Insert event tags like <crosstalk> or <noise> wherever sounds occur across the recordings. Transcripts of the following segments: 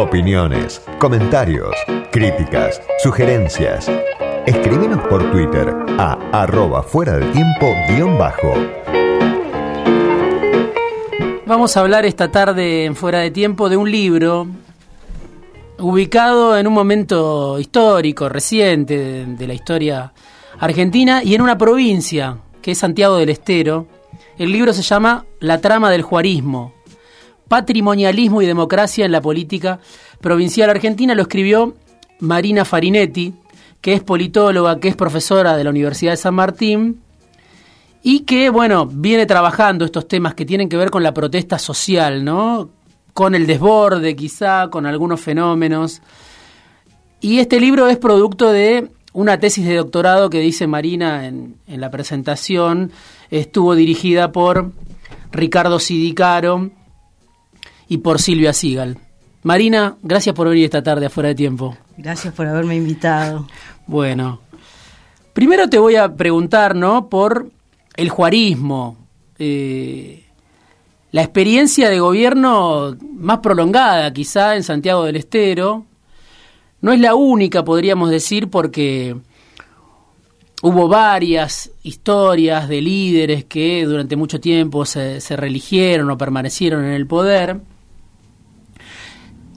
Opiniones, comentarios, críticas, sugerencias. Escríbenos por Twitter a arroba fuera del tiempo guion bajo. Vamos a hablar esta tarde en Fuera de Tiempo de un libro ubicado en un momento histórico, reciente de, de la historia argentina y en una provincia que es Santiago del Estero. El libro se llama La trama del juarismo, patrimonialismo y democracia en la política provincial argentina. Lo escribió Marina Farinetti, que es politóloga, que es profesora de la Universidad de San Martín y que, bueno, viene trabajando estos temas que tienen que ver con la protesta social, ¿no? Con el desborde, quizá, con algunos fenómenos. Y este libro es producto de una tesis de doctorado que dice Marina en, en la presentación, estuvo dirigida por Ricardo Sidicaro y por Silvia Sigal. Marina, gracias por venir esta tarde afuera de tiempo. Gracias por haberme invitado. Bueno, primero te voy a preguntar, ¿no? Por el juarismo, eh, la experiencia de gobierno más prolongada quizá en Santiago del Estero. No es la única, podríamos decir, porque hubo varias historias de líderes que durante mucho tiempo se, se religieron o permanecieron en el poder.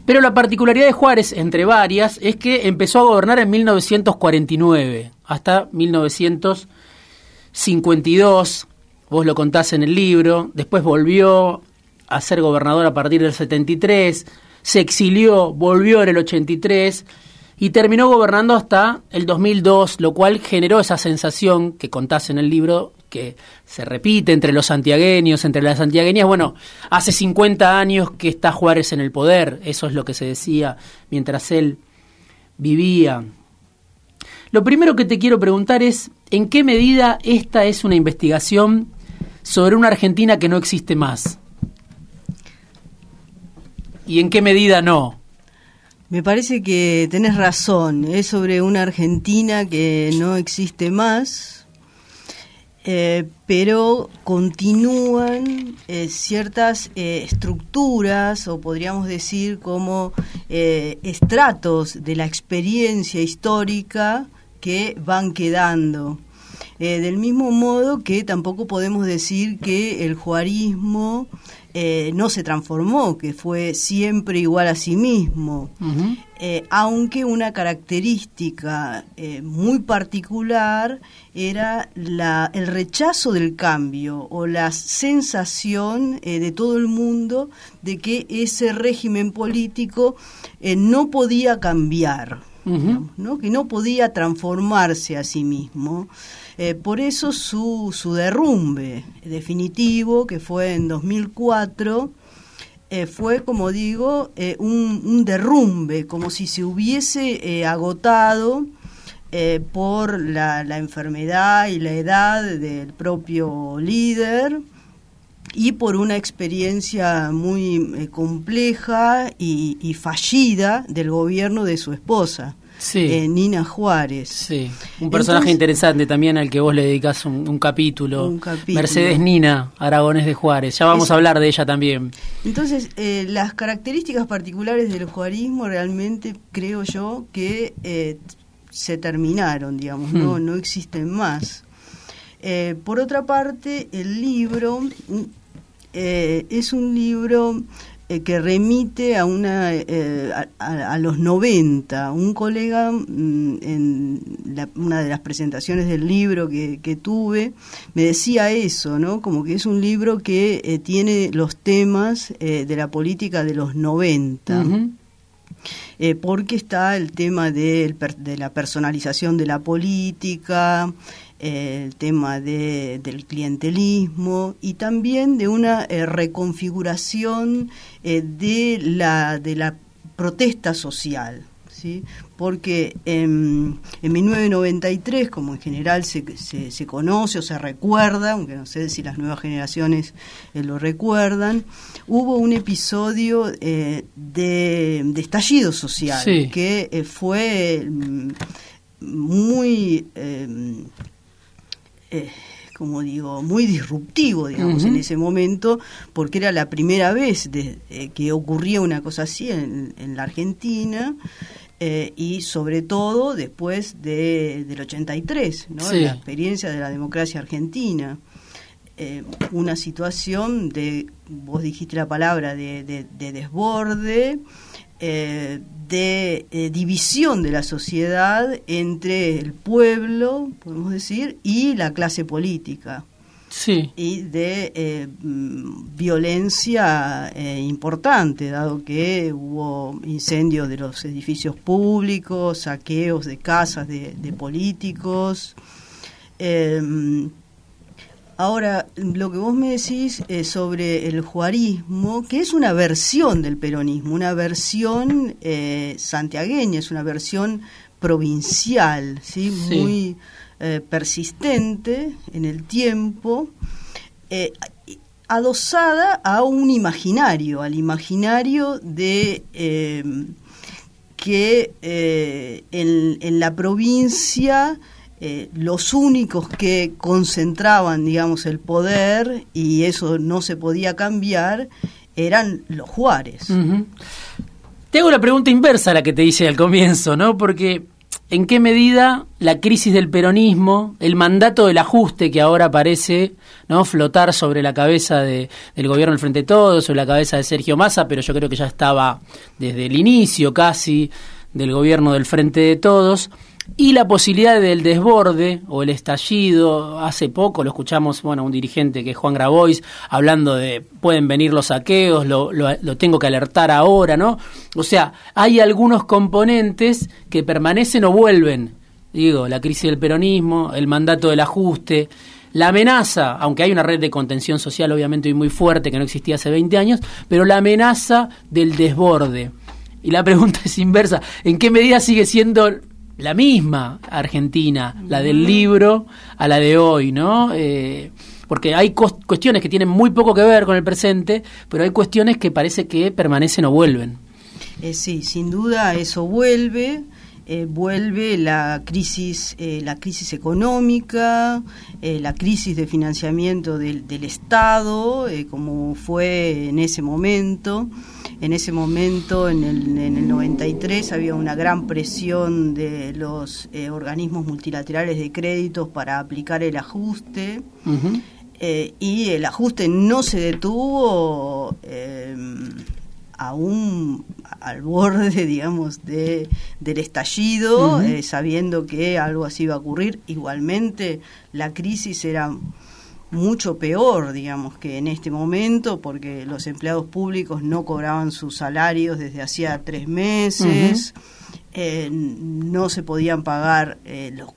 Pero la particularidad de Juárez, entre varias, es que empezó a gobernar en 1949 hasta 1952. Vos lo contás en el libro. Después volvió a ser gobernador a partir del 73. Se exilió, volvió en el 83 y terminó gobernando hasta el 2002, lo cual generó esa sensación que contás en el libro que se repite entre los santiagueños, entre las santiagueñas. Bueno, hace 50 años que está Juárez en el poder, eso es lo que se decía mientras él vivía. Lo primero que te quiero preguntar es, ¿en qué medida esta es una investigación sobre una Argentina que no existe más? ¿Y en qué medida no? Me parece que tenés razón, es sobre una Argentina que no existe más, eh, pero continúan eh, ciertas eh, estructuras, o podríamos decir como estratos de la experiencia histórica que van quedando. Del mismo modo que tampoco podemos decir que el juarismo eh, no se transformó, que fue siempre igual a sí mismo, eh, aunque una característica eh, muy particular era la, el rechazo del cambio o la sensación de todo el mundo de que ese régimen político no podía cambiar, ¿no? que no podía transformarse a sí mismo. Eh, por eso su, su derrumbe definitivo, que fue en 2004, eh, fue, como digo, eh, un, derrumbe, como si se hubiese agotado por la enfermedad y la edad del propio líder y por una experiencia muy eh, compleja y, y fallida del gobierno de su esposa. Sí. eh, Nina Juárez. Sí, un personaje Entonces- interesante también al que vos le dedicás un, un capítulo. Un capítulo. Mercedes Nina, Aragones de Juárez. Ya vamos Es- a hablar de ella también. Entonces, eh, las características particulares del juarismo realmente creo yo que se terminaron, digamos, no, Hmm. no existen más. Eh, por otra parte, el libro eh, es un libro eh, que remite a una eh, a, los 90. Un colega mm, en la- una de las presentaciones del libro que, que tuve me decía eso, ¿no? Como que es un libro que eh, tiene los temas eh, de la política de los 90 Ujú. eh, porque está el tema de, la personalización de la política, el tema de, del clientelismo y también de una eh, reconfiguración eh, de, la, de la protesta social. ¿sí? Porque en, en 1993, como en general se, se, se conoce o se recuerda, aunque no sé si las nuevas generaciones eh, lo recuerdan, hubo un episodio de, de estallido social Sí. que fue mm, muy... eh, eh, como digo, muy disruptivo, digamos, en ese momento, porque era la primera vez eh, que ocurría una cosa así en, la Argentina. Eh, y sobre todo después de, del 83, ¿no? la experiencia de la democracia argentina. Eh, una situación de, vos dijiste la palabra, de, de desborde, eh, de eh, división de la sociedad entre el pueblo, podemos decir, y la clase política. Sí. Y de eh, mm, violencia importante, dado que hubo incendios de los edificios públicos, saqueos de casas de, de políticos. Ahora, lo que vos me decís eh, sobre el juarismo, que es una versión del peronismo, una versión eh, santiagueña, es una versión provincial, ¿sí? muy eh, persistente en el tiempo, adosada a un imaginario, al imaginario de que en la provincia eh, los únicos que concentraban, digamos, el poder y eso no se podía cambiar eran los Juárez. Te hago la pregunta inversa a la que te hice al comienzo, ¿no? Porque ¿en qué medida la crisis del peronismo, el mandato del ajuste que ahora parece no flotar sobre la cabeza de, del gobierno del Frente de Todos, sobre la cabeza de Sergio Massa, pero yo creo que ya estaba desde el inicio casi del gobierno del Frente de Todos, y la posibilidad del desborde o el estallido. Hace poco lo escuchamos, bueno, un dirigente que es Juan Grabois, hablando de pueden venir los saqueos, lo, lo, tengo que alertar ahora, ¿no? O sea, hay algunos componentes que permanecen o vuelven. Digo, la crisis del peronismo, el mandato del ajuste, la amenaza, aunque hay una red de contención social obviamente muy fuerte que no existía hace 20 años, pero la amenaza del desborde. Y la pregunta <laughs> es inversa, ¿en qué medida sigue siendo la misma Argentina, la del libro, a la de hoy, ¿no? Eh, porque hay cuestiones que tienen muy poco que ver con el presente, pero hay cuestiones que parece que permanecen o vuelven. Eh, sí, sin duda eso vuelve. Eh, vuelve la crisis, la crisis económica, la crisis de financiamiento del, del Estado, como fue en ese momento. En ese momento, en el, en el 93, había una gran presión de los eh, organismos multilaterales de créditos para aplicar el ajuste. Eh, y el ajuste no se detuvo eh, aún al borde, <laughs> digamos, de, del estallido, sabiendo que algo así iba a ocurrir. Igualmente, la crisis era mucho peor, digamos, que en este momento, porque los empleados públicos no cobraban sus salarios desde hacía tres meses, eh, no se podían pagar eh, los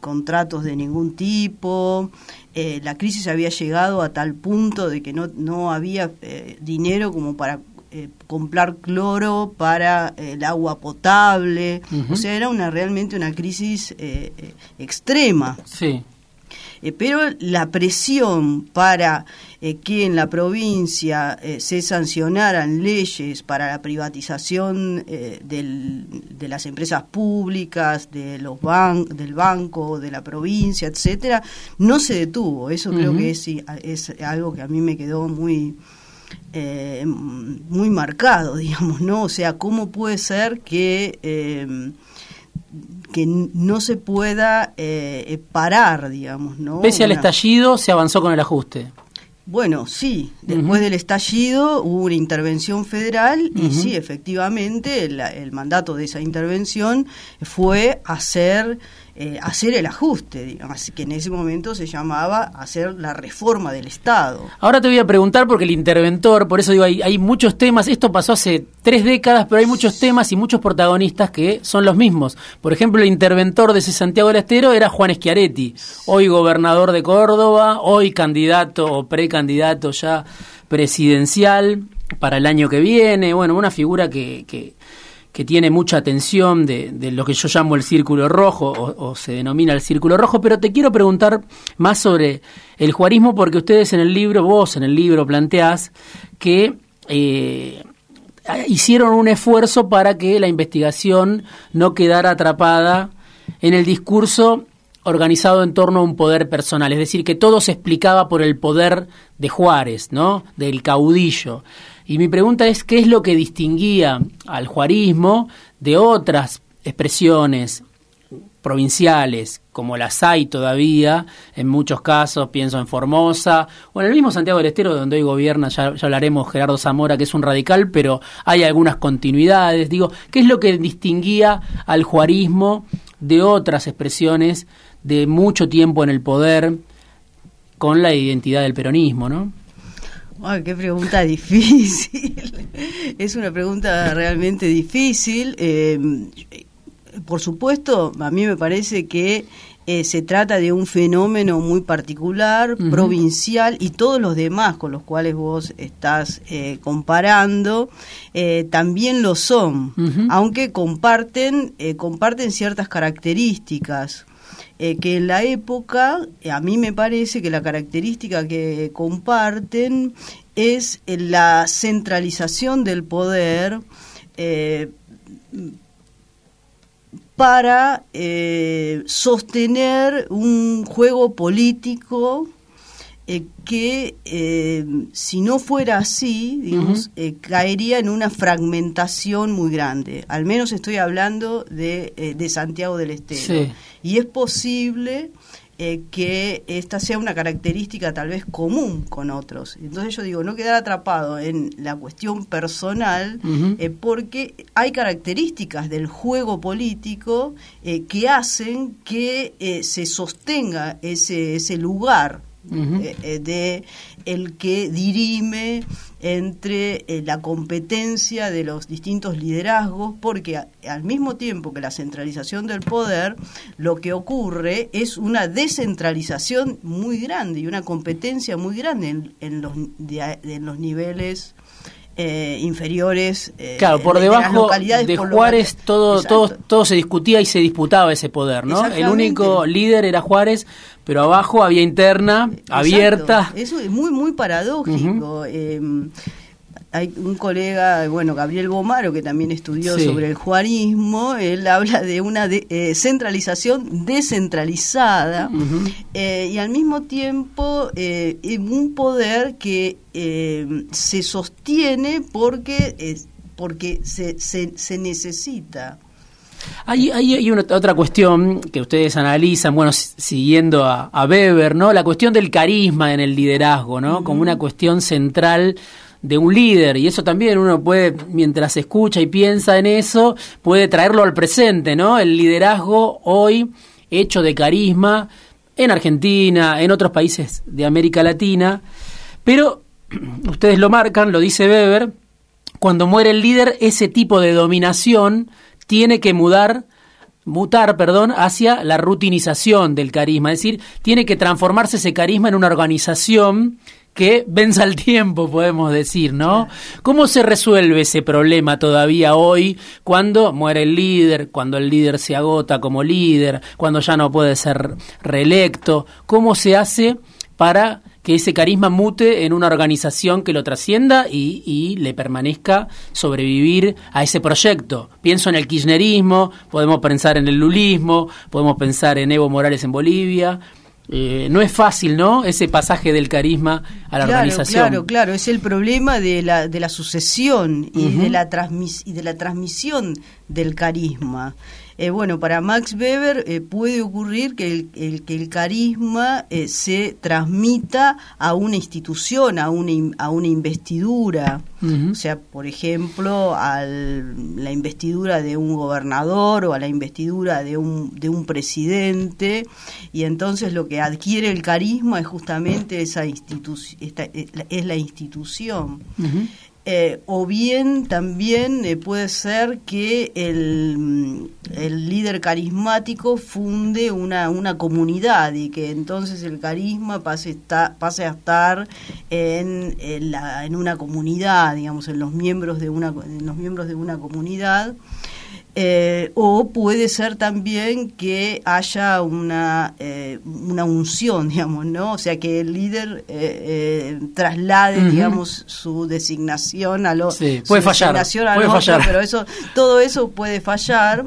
contratos de ningún tipo, eh, la crisis había llegado a tal punto de que no, no había dinero como para comprar cloro para el agua potable, o sea, era una realmente una crisis extrema. Sí. Eh, pero la presión para eh, que en la provincia eh, se sancionaran leyes para la privatización de las empresas públicas, de los ban del banco, de la provincia, etcétera, no se detuvo. Eso creo que es, es algo que a mí me quedó muy muy marcado, <laughs> digamos, ¿no? O sea, ¿cómo puede ser que que no se pueda eh, eh, parar, digamos, ¿no? Pese al estallido, se avanzó con el ajuste. Bueno, sí, después del estallido hubo una intervención federal y sí, efectivamente, el, el, mandato de esa intervención fue hacer eh, hacer el ajuste, digamos, que en ese momento se llamaba hacer la reforma del Estado. Ahora te voy a preguntar porque el interventor, por eso digo, hay, muchos temas, esto pasó hace tres décadas, pero hay muchos temas y muchos protagonistas que son los mismos. Por ejemplo, el interventor de ese Santiago del Estero era Juan Schiaretti, hoy gobernador de Córdoba, hoy candidato o precandidato ya presidencial para el año que viene, bueno, una figura que que tiene mucha atención de, lo que yo llamo el círculo rojo o, se denomina el círculo rojo, pero te quiero preguntar más sobre el juarismo porque ustedes en el libro, vos en el libro planteás que eh, hicieron un esfuerzo para que la investigación no quedara atrapada en el discurso organizado en torno a un poder personal, es decir, que todo se explicaba por el poder de Juárez, ¿no? Del caudillo. Y mi pregunta es, ¿qué es lo que distinguía al juarismo de otras expresiones provinciales, como las hay todavía, en muchos casos, pienso en Formosa, o en el mismo Santiago del Estero, donde hoy gobierna, ya, hablaremos, Gerardo Zamora, que es un radical, pero hay algunas continuidades. Digo, ¿qué es lo que distinguía al juarismo de otras expresiones de mucho tiempo en el poder con la identidad del peronismo, no? Ay, qué pregunta <laughs> difícil. es una pregunta realmente difícil. Eh, por supuesto, a mí me parece que eh, se trata de un fenómeno muy particular, provincial, y todos los demás con los cuales vos estás eh, comparando eh, también lo son, aunque comparten, comparten ciertas características. Que en la época, a mí me parece que la característica que comparten es la centralización del poder para eh, sostener un juego político eh, que eh, si no fuera así, digamos, caería en una fragmentación muy grande. Al menos estoy hablando de, de Santiago del Estero. Y es posible eh, que esta sea una característica tal vez común con otros. Entonces yo digo, no quedar atrapado en la cuestión personal, eh, porque hay características del juego político eh, que hacen que se sostenga ese, ese lugar de el que dirime entre eh, la competencia de los distintos liderazgos, porque al mismo tiempo que la centralización del poder, lo que ocurre es una descentralización muy grande y una competencia muy grande en, los, en los niveles eh, inferiores. Eh, claro, por debajo de, Juárez todo, todo, todo se discutía y se disputaba ese poder, ¿no? El único líder era Juárez, pero abajo había interna, abierta. Eso es muy, muy paradójico hay un colega, bueno, Gabriel Bomaro, que también estudió sobre el juarismo, él habla de una eh, centralización descentralizada eh, y al mismo tiempo eh, un poder que se sostiene porque, porque se, se, necesita. Hay, hay, una, otra cuestión que ustedes analizan, bueno, siguiendo a, Weber, ¿no? La cuestión del carisma en el liderazgo, ¿no? Como una cuestión central de un líder y eso también uno puede mientras escucha y piensa en eso puede traerlo al presente no el liderazgo hoy hecho de carisma en Argentina en otros países de América Latina. Pero <clears throat> ustedes lo marcan lo dice Weber cuando muere el líder ese tipo de dominación tiene que mudar mutar, perdón, hacia la rutinización del carisma, es decir, tiene que transformarse ese carisma en una organización que venza el tiempo, podemos decir, ¿no? ¿Cómo se resuelve ese problema todavía hoy cuando muere el líder, cuando el líder se agota como líder, cuando ya no puede ser reelecto? ¿Cómo se hace para que ese carisma mute en una organización que lo trascienda y, y, le permanezca sobrevivir a ese proyecto. Pienso en el kirchnerismo, podemos pensar en el lulismo, podemos pensar en Evo Morales en Bolivia, eh, no es fácil, ¿no? Ese pasaje del carisma a la organización. Claro, claro, es el problema de la, de la sucesión y, de la y de la transmisión del carisma. Eh, bueno, para Max Weber eh, puede ocurrir que el, que el carisma eh, se transmita a una institución, a una, a una investidura. O sea, por ejemplo, a la investidura de un gobernador o a la investidura de un, de un presidente. Y entonces lo que adquiere el carisma es justamente esa institución, es la institución. Eh, o bien también eh, puede ser que el, el, líder carismático funde una, una comunidad y que entonces el carisma pase, pase a estar en, en, la, en, una comunidad, digamos, en los miembros de una, en los miembros de una comunidad. Eh, o puede ser también que haya una, eh, una unción, <laughs> digamos, ¿no? O sea, que el líder eh, traslade, digamos, su designación a lo... Sí, puede fallar, puede fallar. pero eso, todo eso puede fallar.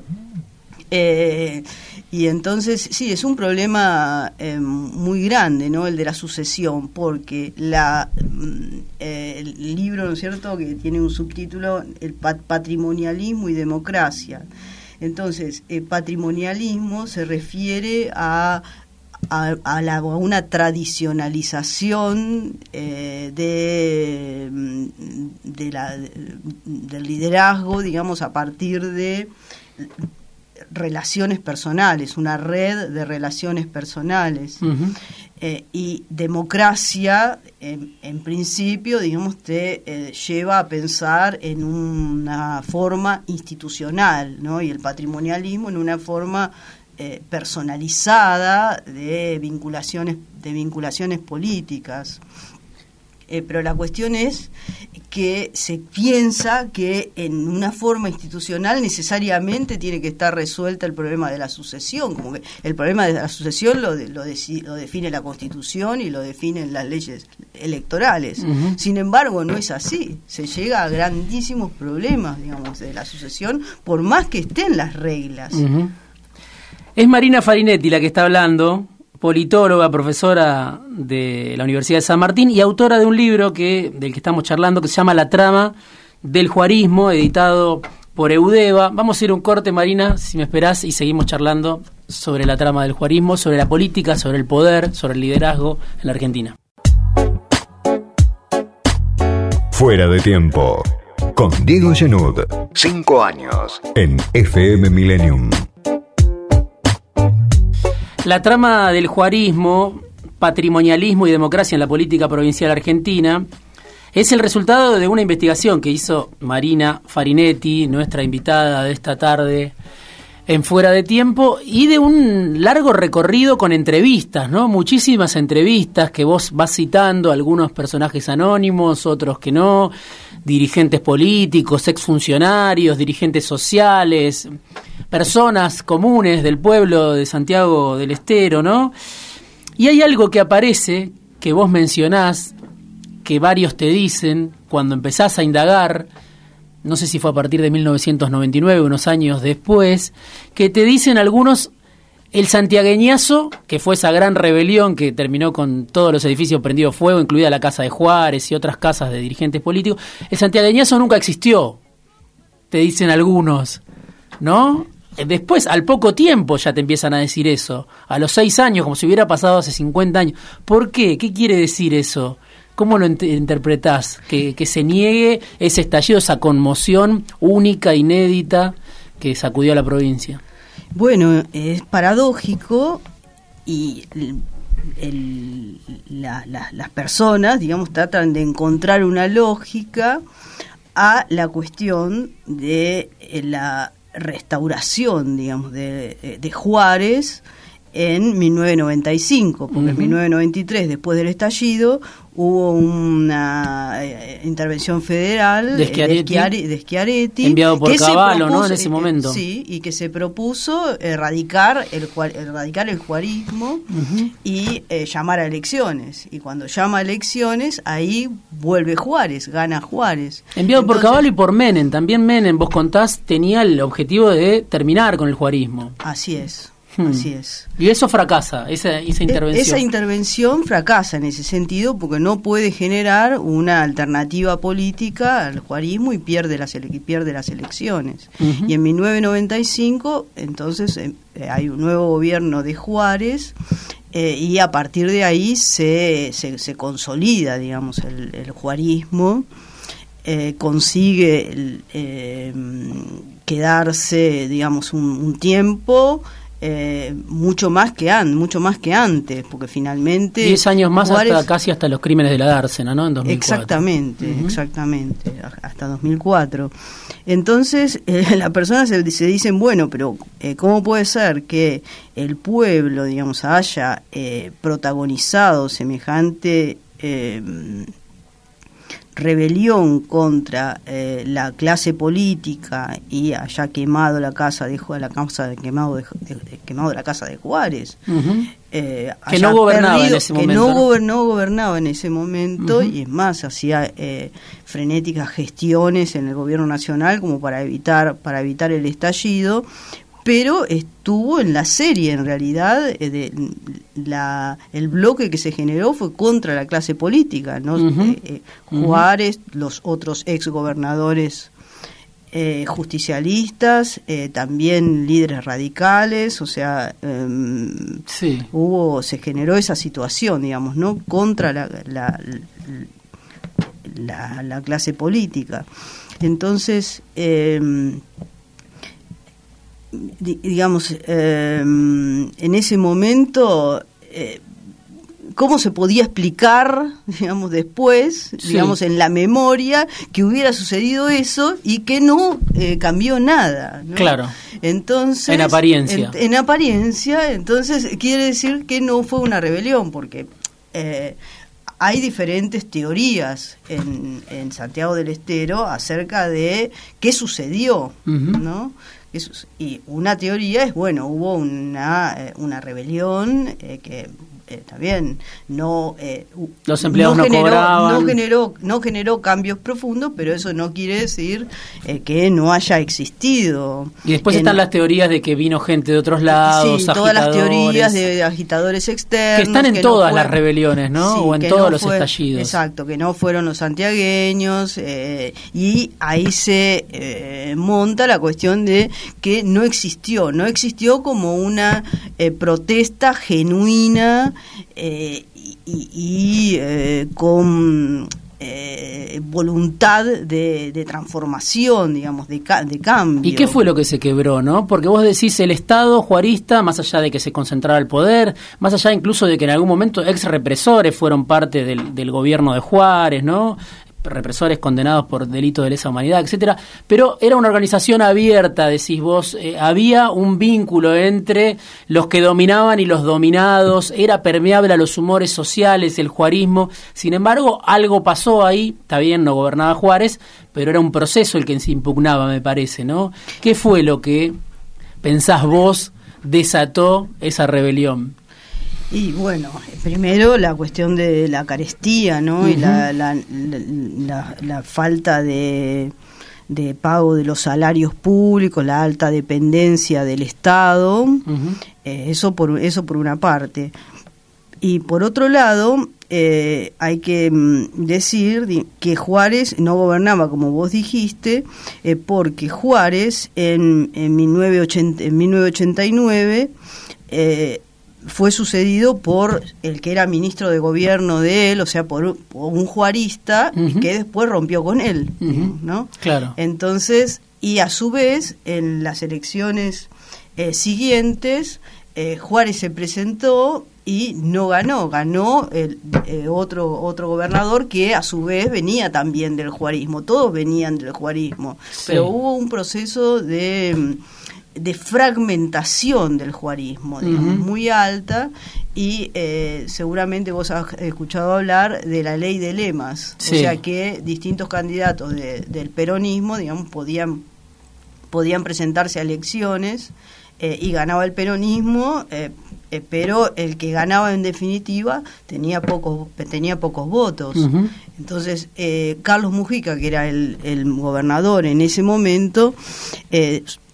Y entonces, sí, es un problema eh, muy grande, ¿no? El de la sucesión, porque la, mm, eh, el libro, ¿no es cierto?, que tiene un subtítulo, el patrimonialismo y democracia. Entonces, el patrimonialismo se refiere a a, una tradicionalización eh, de, mm, de del liderazgo, digamos, a partir de relaciones personales, una red de relaciones personales. Eh, y democracia, en, principio, digamos, te eh, lleva a pensar en una forma institucional, ¿no? Y el patrimonialismo en una forma eh, personalizada de vinculaciones, de vinculaciones políticas. Eh, pero la cuestión es que se piensa que en una forma institucional necesariamente tiene que estar resuelta el problema de la sucesión, como que el problema de la sucesión lo, lo, define la Constitución y lo definen las leyes electorales. Sin embargo, no es así. Se llega a grandísimos problemas, digamos, de la sucesión, por más que estén las reglas. Es Marina Farinetti la que está hablando, politóloga, profesora de la Universidad de San Martín y autora de un libro que, del que estamos charlando que se llama La trama del juarismo, editado por Eudeva. Vamos a ir un corte, Marina, si me esperás, y seguimos charlando sobre la trama del juarismo, sobre la política, sobre el poder, sobre el liderazgo en la Argentina. Fuera de tiempo. Con Diego Genud. Cinco años. En FM Millennium. La trama del juarismo, patrimonialismo y democracia en la política provincial argentina es el resultado de una investigación que hizo Marina Farinetti, nuestra invitada de esta tarde en Fuera de Tiempo, y de un largo recorrido con entrevistas, ¿no? Muchísimas entrevistas que vos vas citando, algunos personajes anónimos, otros que no, dirigentes políticos, exfuncionarios, dirigentes sociales, personas comunes del pueblo de Santiago del Estero, ¿no? Y hay algo que aparece, que vos mencionás, que varios te dicen cuando empezás a indagar, no sé si fue a partir de 1999, unos años después, que te dicen algunos el santiagueñazo, que fue esa gran rebelión que terminó con todos los edificios prendidos fuego, incluida la casa de Juárez y otras casas de dirigentes políticos, el santiagueñazo nunca existió, te dicen algunos, ¿no? Después, al poco tiempo ya te empiezan a decir eso, a los seis años, como si hubiera pasado hace 50 años. ¿Por qué? ¿Qué quiere decir eso? ¿Cómo lo interpretás? Que, que se niegue ese estallido, esa conmoción única, inédita, que sacudió a la provincia. Bueno, es paradójico y las personas, digamos, tratan de encontrar una lógica a la cuestión de eh, la restauración, digamos, de, de Juárez en 1995, porque en 1993, después del estallido, hubo una eh, intervención federal de Schiaretti, enviado por Caballo, ¿no? En ese momento. Sí, y que se propuso erradicar el, erradicar el juarismo y eh, llamar a elecciones. Y cuando llama a elecciones, ahí vuelve Juárez, gana Juárez. Enviado por Caballo y por Menem. También Menem, vos contás, tenía el objetivo de terminar con el juarismo. Así es. Hmm. Así es. Y eso fracasa, esa, esa e, intervención. Esa intervención fracasa en ese sentido porque no puede generar una alternativa política al juarismo y pierde las, pierde las elecciones. Y en 1995, entonces, eh, hay un nuevo gobierno de Juárez eh, y a partir de ahí se, se, consolida, digamos, el, juarismo. Eh, consigue quedarse, digamos, un tiempo eh, mucho más que an, mucho más que antes, porque finalmente diez años más hasta casi hasta los crímenes de la dársena, ¿no? En 2004. Exactamente, exactamente, hasta 2004. Entonces <laughs> eh, las personas se, se, dicen bueno, pero eh, cómo puede ser que el pueblo, digamos, haya protagonizado semejante rebelión contra eh, la clase política y haya quemado la casa de la casa de quemado de, quemado la casa de Juárez eh, que no gobernaba en ese momento que no, gobernaba en ese momento y es más hacía eh, frenéticas gestiones en el gobierno nacional como para evitar para evitar el estallido pero estuvo en la serie en realidad eh, de, la, el bloque que se generó fue contra la clase política no eh, eh, Juárez los otros ex gobernadores justicialistas también líderes radicales o sea em, hubo se generó esa situación digamos no contra la, la, la clase política. Entonces eh, digamos, eh, en ese momento, eh, ¿cómo se podía explicar, <laughs> digamos, después, digamos, en la memoria, que hubiera sucedido eso y que no eh, cambió nada? Claro. Entonces, en apariencia. En, apariencia, entonces quiere decir que no fue una rebelión, porque hay diferentes teorías en, en, Santiago del Estero acerca de qué sucedió, ¿no? Y una teoría es, bueno, hubo una, eh, una rebelión eh, que eh, también no eh, los empleados no, generó, no generó no generó cambios profundos pero eso no quiere decir eh, que no haya existido. Y después están las teorías de que vino gente de otros lados sí, todas las teorías de, agitadores externos que están en todas las rebeliones no o en todos los estallidos. Exacto que no fueron los santiagueños y ahí se monta la cuestión de que no existió no existió como una protesta genuina eh, y, eh, con eh, voluntad de, transformación, digamos, de, de, cambio. ¿Y qué fue lo que se quebró, no? Porque vos decís el Estado juarista, más allá de que se concentrara el poder, más allá incluso de que en algún momento ex represores fueron parte del gobierno de Juárez, ¿no? Represores condenados por delito de lesa humanidad, etcétera, pero era una organización abierta, decís vos, eh, había un vínculo entre los que dominaban y los dominados, era permeable a los humores sociales, el juarismo, sin embargo, algo pasó ahí, está bien, no gobernaba Juárez, pero era un proceso el que se impugnaba, me parece, ¿no? ¿Qué fue lo que pensás vos desató esa rebelión? Y bueno, primero la cuestión de la carestía, ¿no? Y la, la, la, falta de, de, pago de los salarios públicos, la alta dependencia del Estado, eh, eso, por, eso por una parte. Y por otro lado, eh, hay que mm, decir que Juárez no gobernaba, como vos dijiste, eh, porque Juárez en, en, 1980, en 1989 eh, fue sucedido por el que era ministro de gobierno de él, o sea, por, un juarista, que después rompió con él, ¿no? Claro. Entonces, y a su vez, en las elecciones eh, siguientes, eh, Juárez se presentó y no ganó, ganó el, eh, otro, otro gobernador que a su vez venía también del juarismo, todos venían del juarismo, pero hubo un proceso de de fragmentación del juarismo, digamos, muy alta, y eh, seguramente vos has escuchado hablar de la ley de lemas, o sea que distintos candidatos del peronismo, digamos, podían, podían presentarse a elecciones eh, y ganaba el peronismo, eh, pero el que ganaba en definitiva tenía pocos, tenía pocos votos. Entonces, Carlos Mujica, que era el, el, gobernador en ese momento,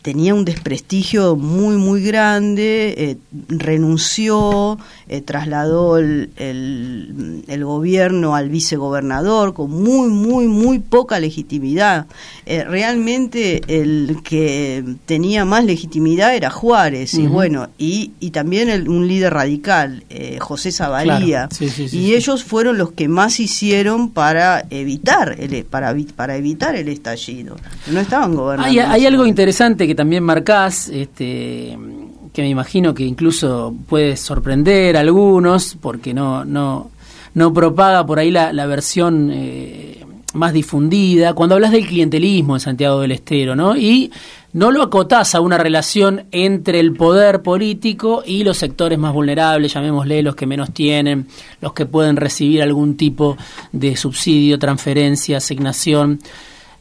tenía un desprestigio muy, muy grande, eh, renunció, eh, trasladó el, el, gobierno al vicegobernador con muy, muy, muy poca legitimidad. Eh, realmente el que tenía más legitimidad era Juárez, y bueno, y, y también un líder radical, José Zavalía, y ellos fueron los que más hicieron para evitar el, para, para evitar el estallido. No estaban gobernando. Hay, hay algo interesante que también marcás, este, que me imagino que incluso puede sorprender a algunos, porque no, no, no propaga por ahí la, versión eh, más difundida, cuando hablas del clientelismo en Santiago del Estero, ¿no? Y no lo acotás a una relación entre el poder político y los sectores más vulnerables, llamémosle los que menos tienen, los que pueden recibir algún tipo de subsidio, transferencia, asignación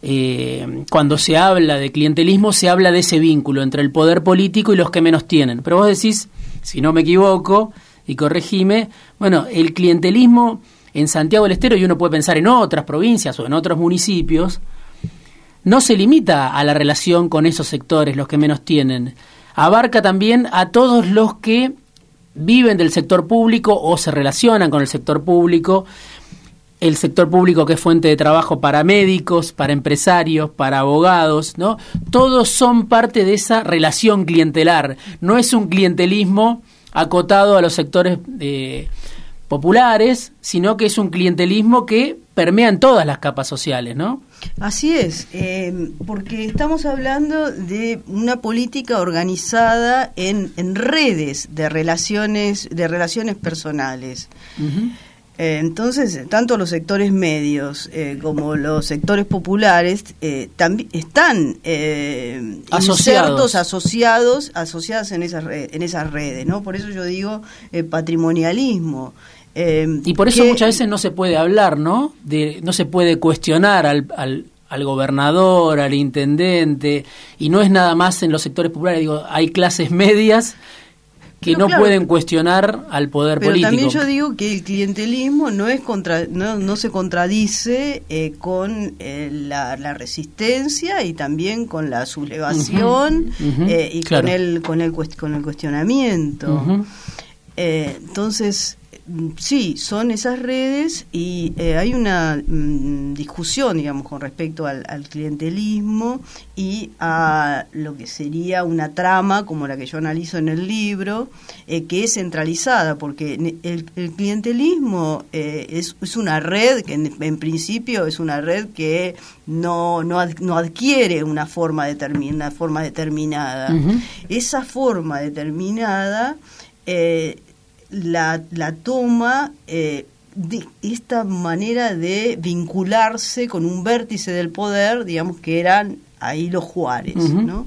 eh, cuando se habla de clientelismo se habla de ese vínculo entre el poder político y los que menos tienen. Pero vos decís, si no me equivoco, y corregime, bueno, el clientelismo en Santiago del Estero, y uno puede pensar en otras provincias o en otros municipios, no se limita a la relación con esos sectores, los que menos tienen. abarca también a todos los que viven del sector público o se relacionan con el sector público, el sector público que es fuente de trabajo para médicos, para empresarios, para abogados, ¿no? Todos son parte de esa relación clientelar. No es un clientelismo acotado a los sectores eh, populares, sino que es un clientelismo que permea en todas las capas sociales, ¿no? Así es, eh, porque estamos hablando de una política organizada en, en redes de relaciones, de relaciones personales. Eh, entonces, tanto los sectores medios eh, como los sectores populares eh, también están asociados. asociados, asociadas en esas, en esas redes, ¿no? Por eso yo digo patrimonialismo. y por eso muchas veces no se puede hablar, ¿no? De, no se puede cuestionar al, al, al gobernador, al intendente, y no es nada más en los sectores populares, digo, hay clases medias que no, pueden cuestionar al poder pero político. También yo digo que el clientelismo no es contra, no, no se contradice eh, con eh, la, resistencia y también con la sublevación eh, y con el con el con el cuestionamiento. entonces Sí, son esas redes y eh, hay una mm, discusión, digamos, con respecto al, clientelismo y a lo que sería una trama como la que yo analizo en el libro, eh, que es centralizada, porque el, clientelismo eh, es, es, una red que en, principio es una red que no, no, adquiere una forma, determin, una forma determinada. Esa forma determinada... Eh, la, la toma eh, de esta manera de vincularse con un vértice del poder, digamos que eran ahí los Juárez, ¿no?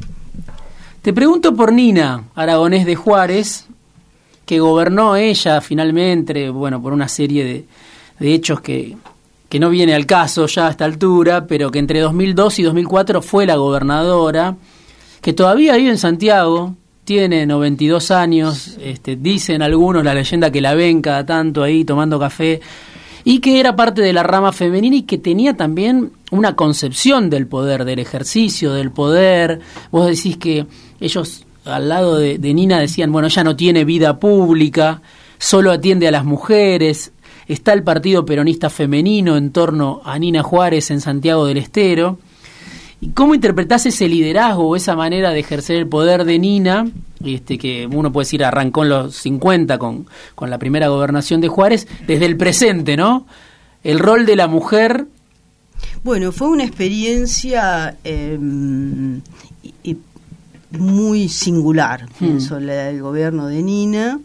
Te pregunto por Nina Aragonés de Juárez, que gobernó ella finalmente, bueno, por una serie de, de hechos que, que no viene al caso ya a esta altura, pero que entre 2002 y 2004 fue la gobernadora, que todavía vive en Santiago, tiene 92 años, este, dicen algunos la leyenda que la ven cada tanto ahí tomando café, y que era parte de la rama femenina y que tenía también una concepción del poder, del ejercicio del poder. Vos decís que ellos al lado de, Nina decían, bueno, ella no tiene vida pública, solo atiende a las mujeres, está el Partido Peronista Femenino en torno a Nina Juárez en Santiago del Estero. ¿Y cómo interpretás ese liderazgo o esa manera de ejercer el poder de Nina, este, que uno puede decir arrancó en los 50 con, con la primera gobernación de Juárez, desde el presente, ¿no? El rol de la mujer. Bueno, fue una experiencia em, muy singular, hmm. pienso, la del gobierno de Nina.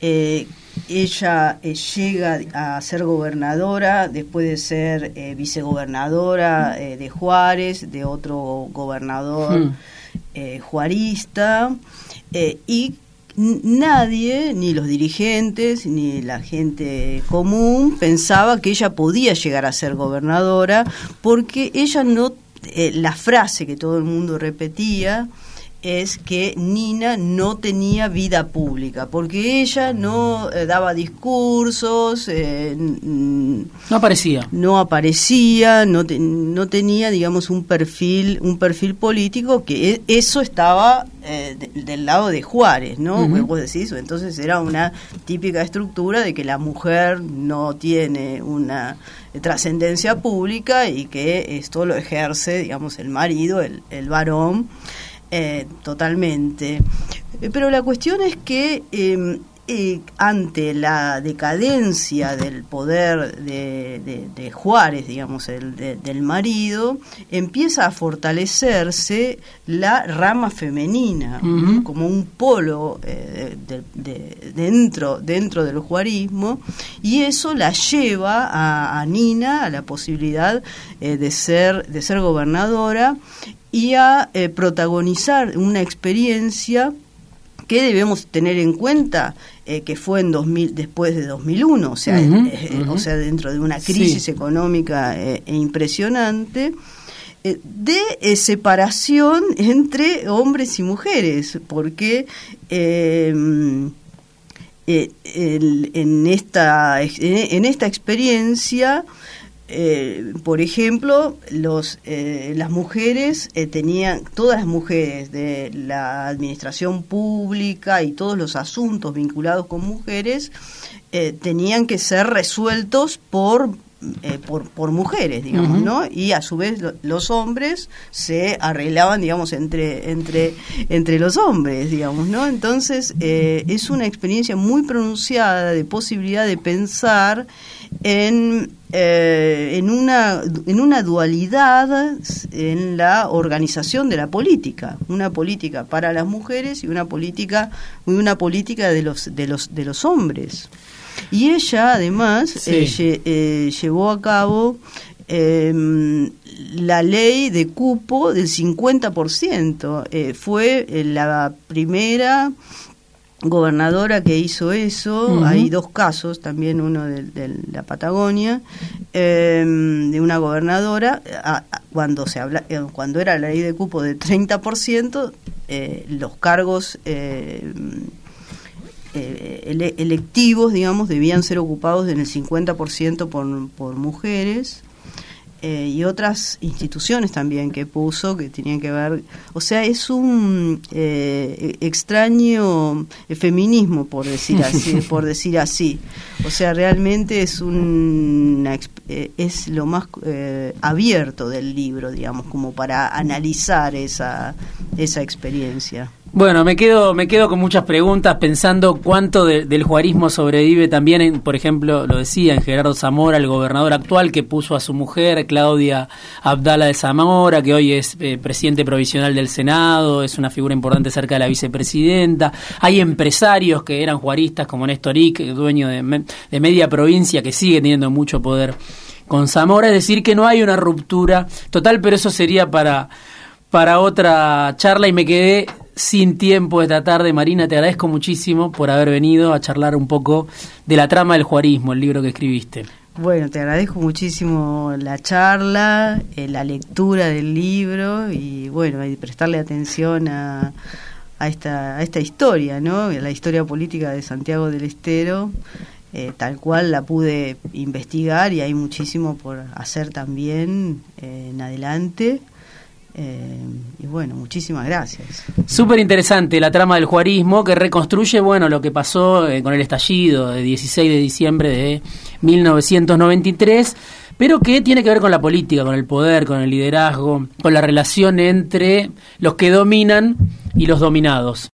Eh, ella eh, llega a ser gobernadora después de ser eh, vicegobernadora eh, de Juárez, de otro gobernador hmm. juarista, y nadie, ni los dirigentes, ni la gente común, pensaba que ella podía llegar a ser gobernadora, porque ella no, la frase que todo el mundo repetía, es que Nina no tenía vida pública, porque ella no eh, daba discursos, eh, no aparecía, no aparecía, no, no tenía, digamos, un perfil, un perfil político que e, eso estaba eh, del lado de Juárez, ¿no? Vos decís, entonces era una típica estructura de que la mujer no tiene una trascendencia pública y que esto lo ejerce, digamos, el marido, el, el varón. Eh, totalmente. Pero la cuestión es que em, eh, ante la decadencia del poder de, Juárez, digamos, el del marido, empieza a fortalecerse la rama femenina como un polo dentro, dentro del juarismo y eso la lleva a, a Nina a la posibilidad de, ser, de ser gobernadora y a eh, protagonizar una experiencia que debemos tener en cuenta eh, que fue en 2000 después de 2001 o sea eh, o sea dentro de una crisis económica e impresionante de separación entre hombres y mujeres porque en esta en esta experiencia eh, por ejemplo, los, eh, las mujeres eh, tenían, todas las mujeres de la administración pública y todos los asuntos vinculados con mujeres tenían que ser resueltos por por, por, mujeres, digamos, ¿no? Y a su vez los hombres se arreglaban, digamos, entre, entre, entre los hombres, digamos, ¿no? Entonces es una experiencia muy pronunciada de posibilidad de pensar en eh, en, una, en una dualidad en la organización de la política, una política para las mujeres y una política, una política de los, de los, de los hombres. Y ella además eh, eh, llevó a cabo em, la ley de cupo del 50%. fue la primera gobernadora que hizo eso, hay dos casos, también uno de, la Patagonia, em, de una gobernadora, cuando se habla, eh, cuando era la ley de cupo de 30%, eh, los cargos eh, electivos, digamos, debían ser ocupados en el 50% por, por mujeres. Eh, y otras instituciones también que puso que tenían que ver, o sea, es un eh, extraño feminismo por decir <laughs> así, por decir así. O sea, realmente es un eh, es lo más abierto del libro, digamos, como para analizar esa esa experiencia. Bueno, me quedo, me quedo con muchas preguntas pensando cuánto del juarismo sobrevive también, en, por ejemplo, lo decía en Gerardo Zamora, el gobernador actual que puso a su mujer, Claudia Abdala de Zamora, que hoy es eh, presidente provisional del Senado, es una figura importante cerca de la vicepresidenta. Hay empresarios que eran juaristas como Néstor Ick, dueño de, media provincia, que sigue teniendo mucho poder con Zamora, es decir, que no hay una ruptura total, pero eso sería para para otra charla y me quedé sin tiempo esta tarde. Marina, te agradezco muchísimo por haber venido a charlar un poco de la trama del juarismo, el libro que escribiste. Bueno, te agradezco muchísimo la charla, eh, la lectura del libro y bueno, y prestarle atención a, a, esta, a esta historia, ¿no? La historia política de Santiago del Estero. Eh, tal cual la pude investigar y hay muchísimo por hacer también eh, en adelante. Eh, y bueno, muchísimas gracias. Súper interesante la trama del juarismo que reconstruye bueno lo que pasó eh, con el estallido de 16 de diciembre de 1993, pero que tiene que ver con la política, con el poder, con el liderazgo, con la relación entre los que dominan y los dominados.